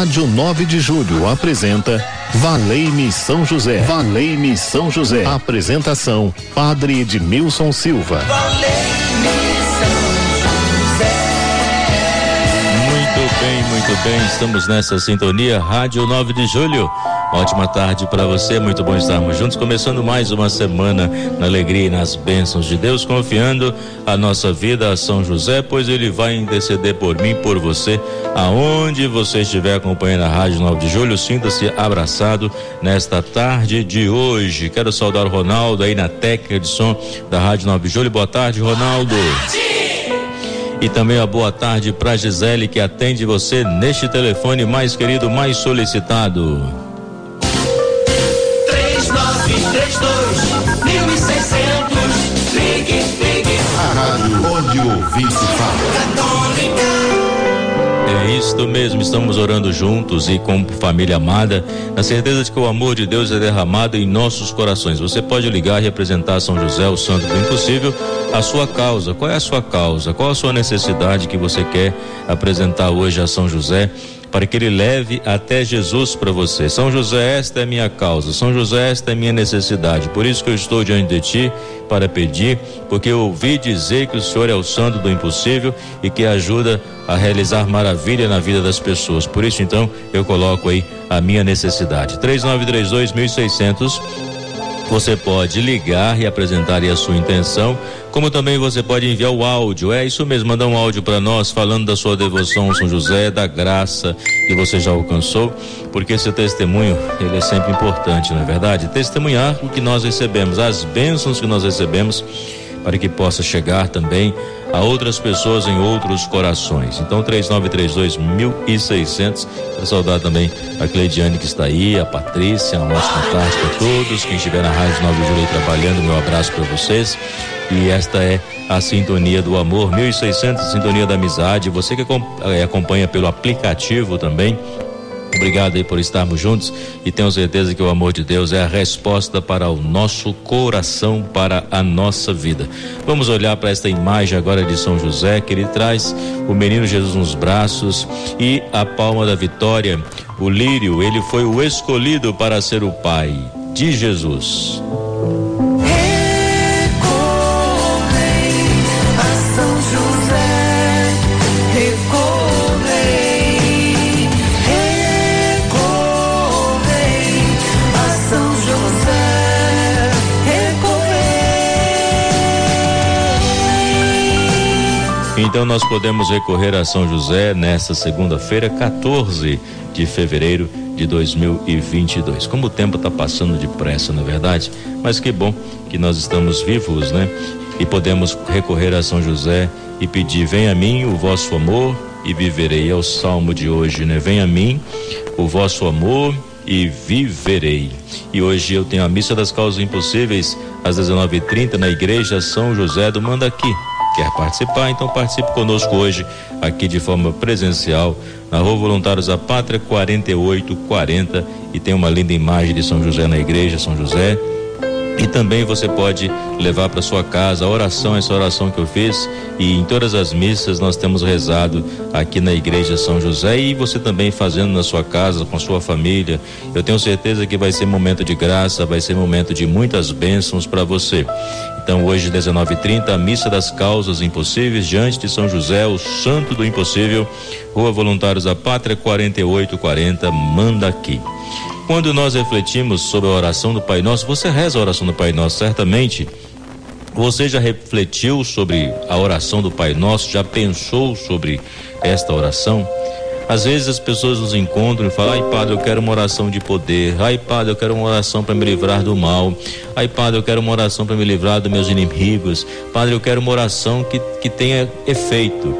Rádio 9 de Julho apresenta Valei-me São José. Valei-me São José. Apresentação: Padre Edmilson Silva. Muito bem, muito bem. Estamos nessa sintonia Rádio 9 de Julho. Ótima tarde para você, muito bom estarmos juntos, começando mais uma semana na alegria e nas bênçãos de Deus, confiando a nossa vida a São José, pois ele vai interceder por mim, por você, aonde você estiver acompanhando a Rádio 9 de Julho, sinta-se abraçado nesta tarde de hoje. Quero saudar o Ronaldo aí na técnica de som da Rádio 9 de Julho. Boa tarde, Ronaldo. E também a boa tarde para Gisele que atende você neste telefone mais querido, mais solicitado. 3932 ligue, ligue. A rádio onde o ouvinte fala. É isto mesmo, estamos orando juntos e como família amada, na certeza de que o amor de Deus é derramado em nossos corações. Você pode ligar e representar São José, o santo do impossível, a sua causa. Qual é a sua causa? Qual a sua necessidade que você quer apresentar hoje a São José? Para que ele leve até Jesus para você. São José, esta é minha causa. São José, esta é minha necessidade. Por isso que eu estou diante de ti para pedir, porque eu ouvi dizer que o Senhor é o santo do impossível e que ajuda a realizar maravilha na vida das pessoas. Por isso então eu coloco aí a minha necessidade. 3932 1600 você pode ligar e apresentar a sua intenção, como também você pode enviar o áudio. É isso mesmo, mandar um áudio para nós falando da sua devoção São José, da graça que você já alcançou, porque esse testemunho, ele é sempre importante, não é verdade? Testemunhar o que nós recebemos, as bênçãos que nós recebemos, para que possa chegar também a outras pessoas em outros corações. Então, 3932 1600. Quero saudar também a Cleidiane que está aí, a Patrícia, uma ótima tarde para todos. Quem estiver na Rádio 9 de Julho trabalhando, meu abraço para vocês. E esta é a Sintonia do Amor, 1600, Sintonia da Amizade. Você que eh, acompanha pelo aplicativo também, Obrigado aí por estarmos juntos e tenho certeza que o amor de Deus é a resposta para o nosso coração, para a nossa vida. Vamos olhar para esta imagem agora de São José, que ele traz o menino Jesus nos braços e a palma da vitória. O lírio, ele foi o escolhido para ser o pai de Jesus. Então nós podemos recorrer a São José nesta segunda-feira, 14 de fevereiro de 2022. Como o tempo está passando depressa, na é verdade, mas que bom que nós estamos vivos, né? E podemos recorrer a São José e pedir: venha a mim o vosso amor e viverei. É o salmo de hoje, né? Venha a mim o vosso amor e viverei. E hoje eu tenho a missa das causas impossíveis às 19:30 na igreja São José do Mandaqui quer participar, então participe conosco hoje aqui de forma presencial na Rua Voluntários da Pátria 4840 e tem uma linda imagem de São José na igreja São José. E também você pode levar para sua casa a oração, essa oração que eu fiz, e em todas as missas nós temos rezado aqui na igreja São José e você também fazendo na sua casa, com a sua família. Eu tenho certeza que vai ser momento de graça, vai ser momento de muitas bênçãos para você. Então, hoje, 19h30, a missa das causas impossíveis diante de São José, o santo do impossível, Rua Voluntários da Pátria, 4840, manda aqui. Quando nós refletimos sobre a oração do Pai Nosso, você reza a oração do Pai Nosso, certamente. Você já refletiu sobre a oração do Pai Nosso? Já pensou sobre esta oração? Às vezes as pessoas nos encontram e falam: ai, padre, eu quero uma oração de poder. Ai, padre, eu quero uma oração para me livrar do mal. Ai, padre, eu quero uma oração para me livrar dos meus inimigos. Padre, eu quero uma oração que, que tenha efeito.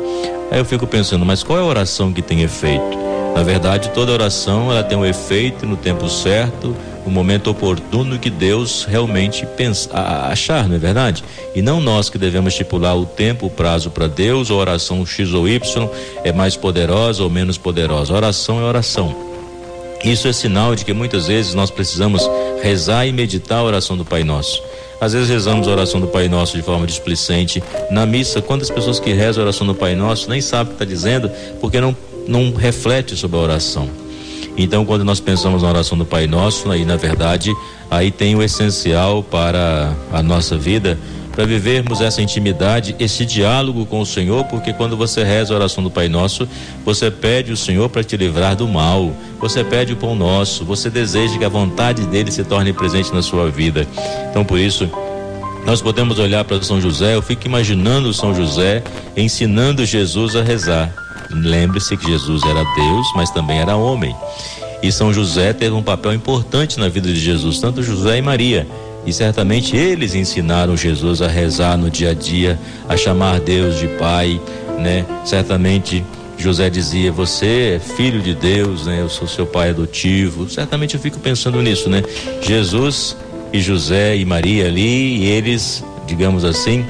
Aí eu fico pensando: mas qual é a oração que tem efeito? Na verdade, toda oração ela tem um efeito no tempo certo, no momento oportuno que Deus realmente pensa, achar, não é verdade? E não nós que devemos estipular o tempo, o prazo para Deus, a oração X ou Y é mais poderosa ou menos poderosa. Oração é oração. Isso é sinal de que muitas vezes nós precisamos rezar e meditar a oração do Pai Nosso. Às vezes rezamos a oração do Pai Nosso de forma displicente. Na missa, quantas pessoas que rezam a oração do Pai Nosso nem sabem o que está dizendo porque não não reflete sobre a oração. Então, quando nós pensamos na oração do Pai Nosso, aí na verdade, aí tem o essencial para a nossa vida, para vivermos essa intimidade, esse diálogo com o Senhor, porque quando você reza a oração do Pai Nosso, você pede o Senhor para te livrar do mal, você pede o pão nosso, você deseja que a vontade dele se torne presente na sua vida. Então, por isso, nós podemos olhar para São José, eu fico imaginando São José ensinando Jesus a rezar. Lembre-se que Jesus era Deus, mas também era homem. E São José teve um papel importante na vida de Jesus, tanto José e Maria. E certamente eles ensinaram Jesus a rezar no dia a dia, a chamar Deus de Pai, né? Certamente José dizia: Você é filho de Deus, né? Eu sou seu pai adotivo. Certamente eu fico pensando nisso, né? Jesus e José e Maria ali, e eles, digamos assim,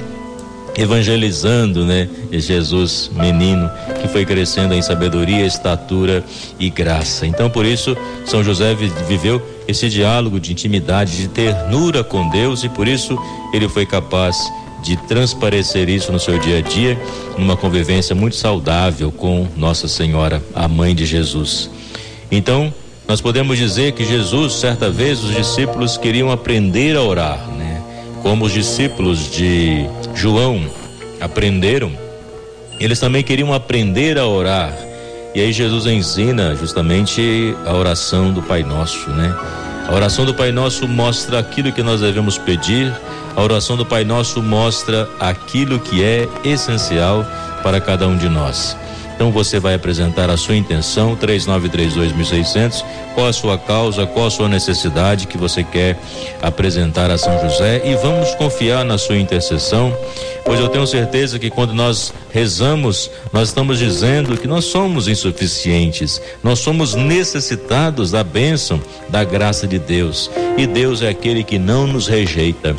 evangelizando, né? Jesus, menino, que foi crescendo em sabedoria, estatura e graça. Então, por isso, São José viveu esse diálogo de intimidade, de ternura com Deus, e por isso ele foi capaz de transparecer isso no seu dia a dia, numa convivência muito saudável com Nossa Senhora, a mãe de Jesus. Então, nós podemos dizer que Jesus, certa vez, os discípulos queriam aprender a orar, né? Como os discípulos de João aprenderam, eles também queriam aprender a orar. E aí Jesus ensina justamente a oração do Pai Nosso, né? A oração do Pai Nosso mostra aquilo que nós devemos pedir, a oração do Pai Nosso mostra aquilo que é essencial para cada um de nós. Então você vai apresentar a sua intenção, 3932.600, qual a sua causa, qual a sua necessidade que você quer apresentar a São José e vamos confiar na sua intercessão, pois eu tenho certeza que quando nós rezamos, nós estamos dizendo que nós somos insuficientes, nós somos necessitados da bênção, da graça de Deus. E Deus é aquele que não nos rejeita.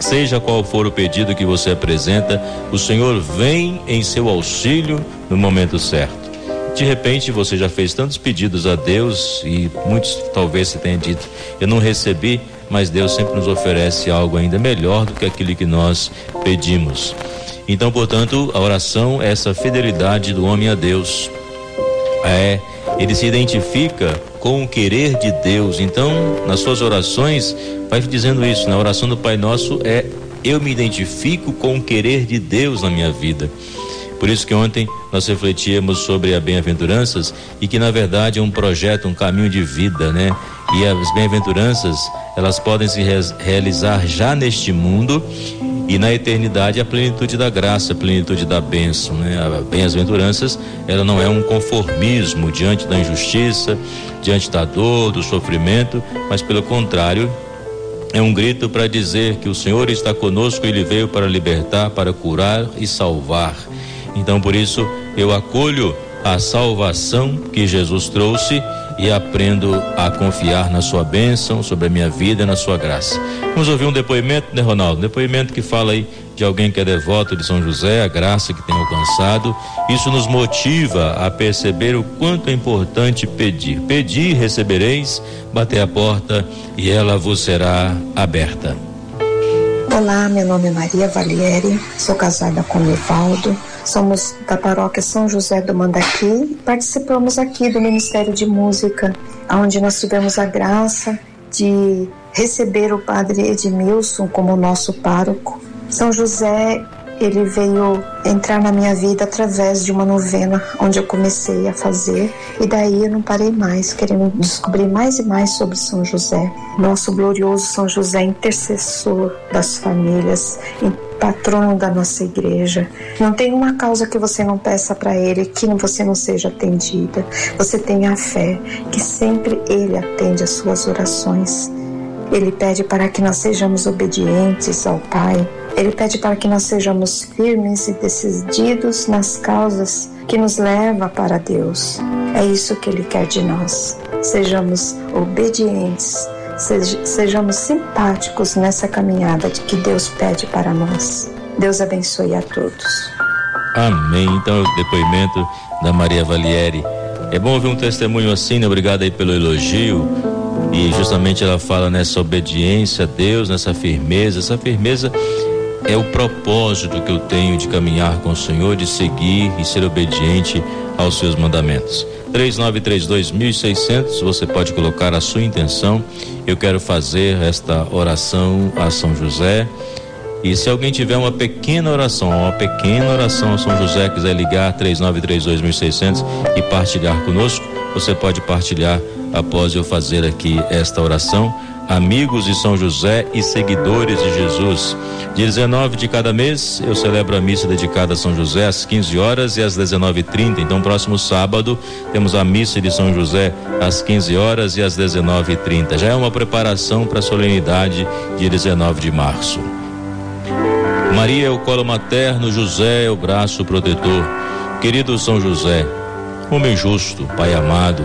Seja qual for o pedido que você apresenta, o Senhor vem em seu auxílio no momento certo. De repente você já fez tantos pedidos a Deus e muitos talvez você tenha dito, eu não recebi, mas Deus sempre nos oferece algo ainda melhor do que aquilo que nós pedimos. Então, portanto, a oração é essa fidelidade do homem a Deus. É, ele se identifica com o querer de Deus. Então, nas suas orações, vai dizendo isso, na oração do Pai Nosso é eu me identifico com o querer de Deus na minha vida. Por isso que ontem nós refletíamos sobre as bem-aventuranças e que na verdade é um projeto, um caminho de vida, né? E as bem-aventuranças, elas podem se realizar já neste mundo e na eternidade a plenitude da graça, a plenitude da bênção, né? A bem-aventuranças, ela não é um conformismo diante da injustiça, diante da dor, do sofrimento, mas pelo contrário, é um grito para dizer que o Senhor está conosco, ele veio para libertar, para curar e salvar. Então, por isso, eu acolho a salvação que Jesus trouxe e aprendo a confiar na sua bênção sobre a minha vida e na sua graça. Vamos ouvir um depoimento, né, Ronaldo? Um depoimento que fala aí de alguém que é devoto de São José, a graça que tem alcançado. Isso nos motiva a perceber o quanto é importante pedir. Pedir, recebereis, bater a porta e ela vos será aberta. Olá, meu nome é Maria Valieri, sou casada com o Evaldo, somos da paróquia São José do Mandaqui participamos aqui do Ministério de Música, onde nós tivemos a graça de receber o padre Edmilson como nosso pároco. São José ele veio entrar na minha vida através de uma novena onde eu comecei a fazer e daí eu não parei mais, querendo descobrir mais e mais sobre São José. Nosso glorioso São José, intercessor das famílias, patrono da nossa igreja. Não tem uma causa que você não peça para ele que você não seja atendida. Você tenha fé que sempre ele atende as suas orações. Ele pede para que nós sejamos obedientes ao Pai. Ele pede para que nós sejamos firmes e decididos nas causas que nos levam para Deus. É isso que Ele quer de nós. Sejamos obedientes, sejamos simpáticos nessa caminhada de que Deus pede para nós. Deus abençoe a todos. Amém. Então, o depoimento da Maria Valieri. É bom ouvir um testemunho assim, né? Obrigado aí pelo elogio e justamente ela fala nessa obediência a Deus, nessa firmeza. Essa firmeza é o propósito que eu tenho de caminhar com o Senhor, de seguir e ser obediente aos seus mandamentos. 3932.600, você pode colocar a sua intenção. Eu quero fazer esta oração a São José. E se alguém tiver uma pequena oração, uma pequena oração a São José, quiser ligar 3932.600 e partilhar conosco, você pode partilhar após eu fazer aqui esta oração amigos de São José e seguidores de Jesus. Dia 19 de cada mês eu celebro a missa dedicada a São José às 15 horas e às 19h30. Então, próximo sábado temos a missa de São José às 15 horas e às 19h30. Já é uma preparação para a solenidade dia 19 de março. Maria é o colo materno, José é o braço protetor. Querido São José, homem justo, Pai amado,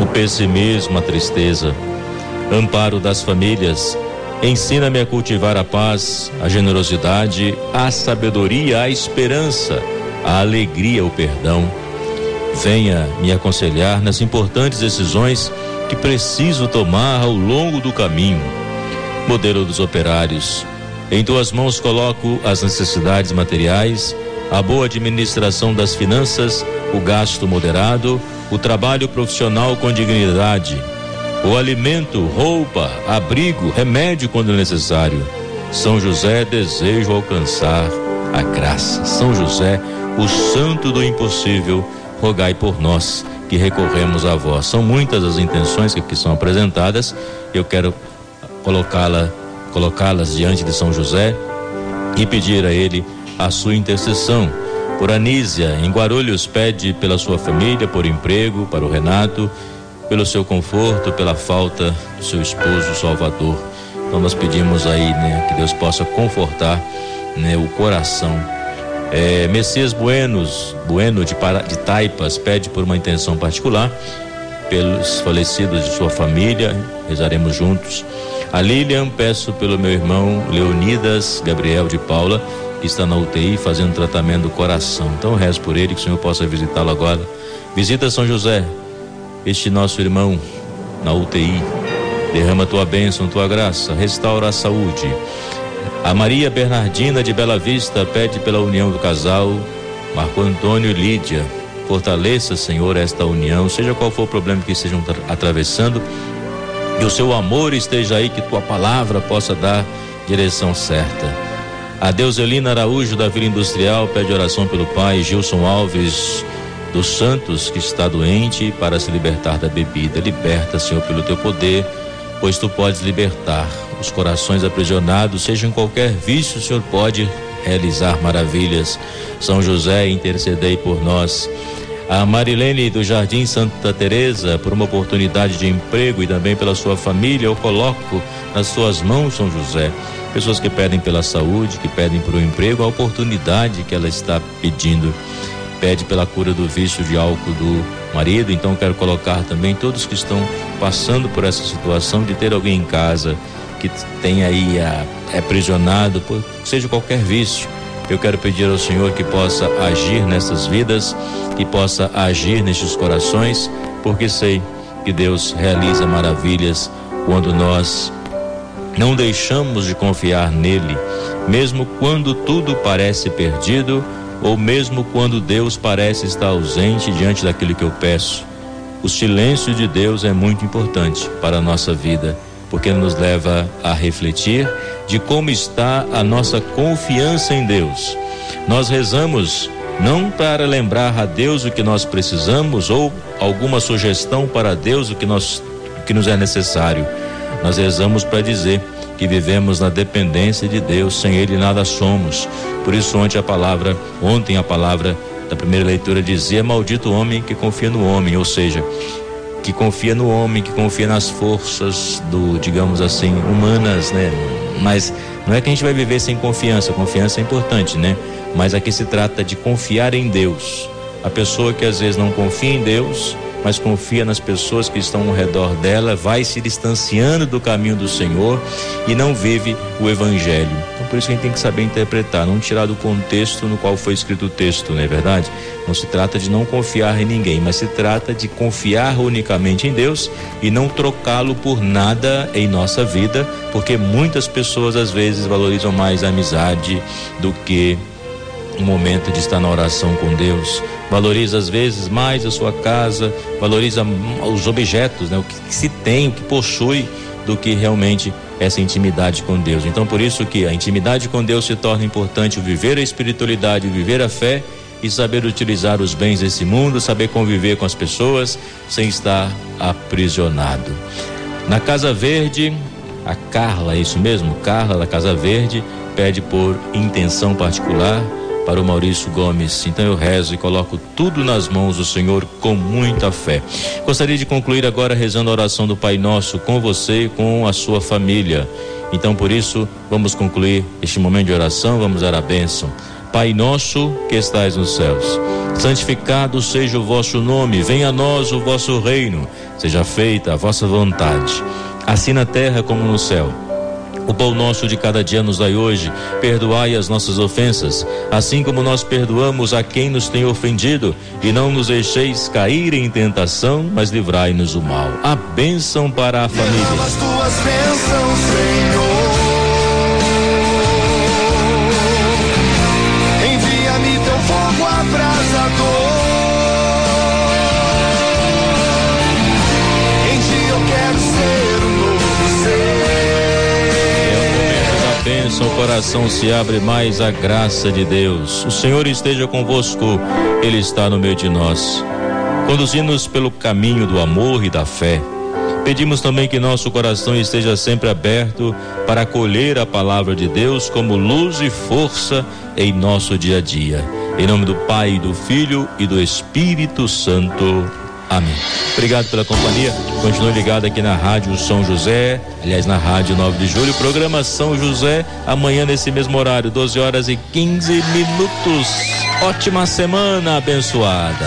o pessimismo, a tristeza. Amparo das famílias, ensina-me a cultivar a paz, a generosidade, a sabedoria, a esperança, a alegria, o perdão. Venha me aconselhar nas importantes decisões que preciso tomar ao longo do caminho. Modelo dos operários. Em tuas mãos coloco as necessidades materiais, a boa administração das finanças, o gasto moderado, o trabalho profissional com dignidade, o alimento, roupa, abrigo, remédio quando necessário. São José desejo alcançar a graça. São José, o santo do impossível, rogai por nós que recorremos a vós. São muitas as intenções que aqui são apresentadas. Eu quero colocá-la, colocá-las diante de São José e pedir a ele a sua intercessão por Anísia, em Guarulhos, pede pela sua família, por emprego, para o Renato, pelo seu conforto, pela falta do seu esposo Salvador. Então nós pedimos aí, né, que Deus possa confortar, né, o coração. É, Messias Buenos, Bueno de, Para, de Taipas, pede por uma intenção particular, pelos falecidos de sua família, rezaremos juntos. A Lilian, peço pelo meu irmão Leonidas Gabriel de Paula, que está na UTI fazendo tratamento do coração. Então rezo por ele, que o Senhor possa visitá-lo agora. Visita São José, este nosso irmão na UTI. Derrama tua bênção, tua graça, restaura a saúde. A Maria Bernardina de Bela Vista pede pela união do casal, Marco Antônio e Lídia. Fortaleça, Senhor, esta união, seja qual for o problema que estejam atravessando, que o seu amor esteja aí, que tua palavra possa dar direção certa. A Deuselina Araújo da Vila Industrial pede oração pelo pai Gilson Alves dos Santos, que está doente, para se libertar da bebida. Liberta, Senhor, pelo teu poder, pois tu podes libertar os corações aprisionados, seja em qualquer vício, o Senhor pode realizar maravilhas. São José, intercedei por nós. A Marilene do Jardim Santa Teresa, por uma oportunidade de emprego e também pela sua família, eu coloco nas suas mãos, São José pessoas que pedem pela saúde, que pedem por um emprego, a oportunidade que ela está pedindo. Pede pela cura do vício de álcool do marido, então quero colocar também todos que estão passando por essa situação de ter alguém em casa que tem aí a, é aprisionado por seja qualquer vício. Eu quero pedir ao Senhor que possa agir nessas vidas, que possa agir nestes corações, porque sei que Deus realiza maravilhas quando nós não deixamos de confiar nele, mesmo quando tudo parece perdido ou mesmo quando Deus parece estar ausente diante daquilo que eu peço. O silêncio de Deus é muito importante para a nossa vida, porque nos leva a refletir de como está a nossa confiança em Deus. Nós rezamos não para lembrar a Deus o que nós precisamos ou alguma sugestão para Deus o que nós o que nos é necessário nós rezamos para dizer que vivemos na dependência de Deus, sem Ele nada somos. Por isso ontem a palavra, ontem a palavra da primeira leitura dizia: maldito homem que confia no homem, ou seja, que confia no homem, que confia nas forças do, digamos assim, humanas, né? Mas não é que a gente vai viver sem confiança, confiança é importante, né? Mas aqui se trata de confiar em Deus. A pessoa que às vezes não confia em Deus, mas confia nas pessoas que estão ao redor dela, vai se distanciando do caminho do Senhor e não vive o evangelho. Então por isso que a gente tem que saber interpretar, não tirar do contexto no qual foi escrito o texto, não é verdade? Não se trata de não confiar em ninguém, mas se trata de confiar unicamente em Deus e não trocá-lo por nada em nossa vida, porque muitas pessoas às vezes valorizam mais a amizade do que o momento de estar na oração com Deus. Valoriza às vezes mais a sua casa, valoriza os objetos, né? o que, que se tem, o que possui, do que realmente essa intimidade com Deus. Então, por isso que a intimidade com Deus se torna importante, o viver a espiritualidade, o viver a fé e saber utilizar os bens desse mundo, saber conviver com as pessoas sem estar aprisionado. Na Casa Verde, a Carla, é isso mesmo? Carla da Casa Verde pede por intenção particular para o Maurício Gomes. Então eu rezo e coloco tudo nas mãos do Senhor com muita fé. Gostaria de concluir agora rezando a oração do Pai Nosso com você e com a sua família. Então por isso, vamos concluir este momento de oração, vamos dar a bênção. Pai nosso que estais nos céus, santificado seja o vosso nome, venha a nós o vosso reino, seja feita a vossa vontade, assim na terra como no céu. O pão nosso de cada dia nos dai hoje, perdoai as nossas ofensas, assim como nós perdoamos a quem nos tem ofendido, e não nos deixeis cair em tentação, mas livrai-nos do mal. A bênção para a família. Coração se abre mais à graça de Deus. O Senhor esteja convosco, Ele está no meio de nós. Conduzindo-nos pelo caminho do amor e da fé. Pedimos também que nosso coração esteja sempre aberto para acolher a palavra de Deus como luz e força em nosso dia a dia. Em nome do Pai, do Filho e do Espírito Santo. Amém. Obrigado pela companhia. Continue ligado aqui na Rádio São José, aliás, na Rádio 9 de Julho. Programa São José, amanhã nesse mesmo horário, 12 horas e 15 minutos. Ótima semana abençoada.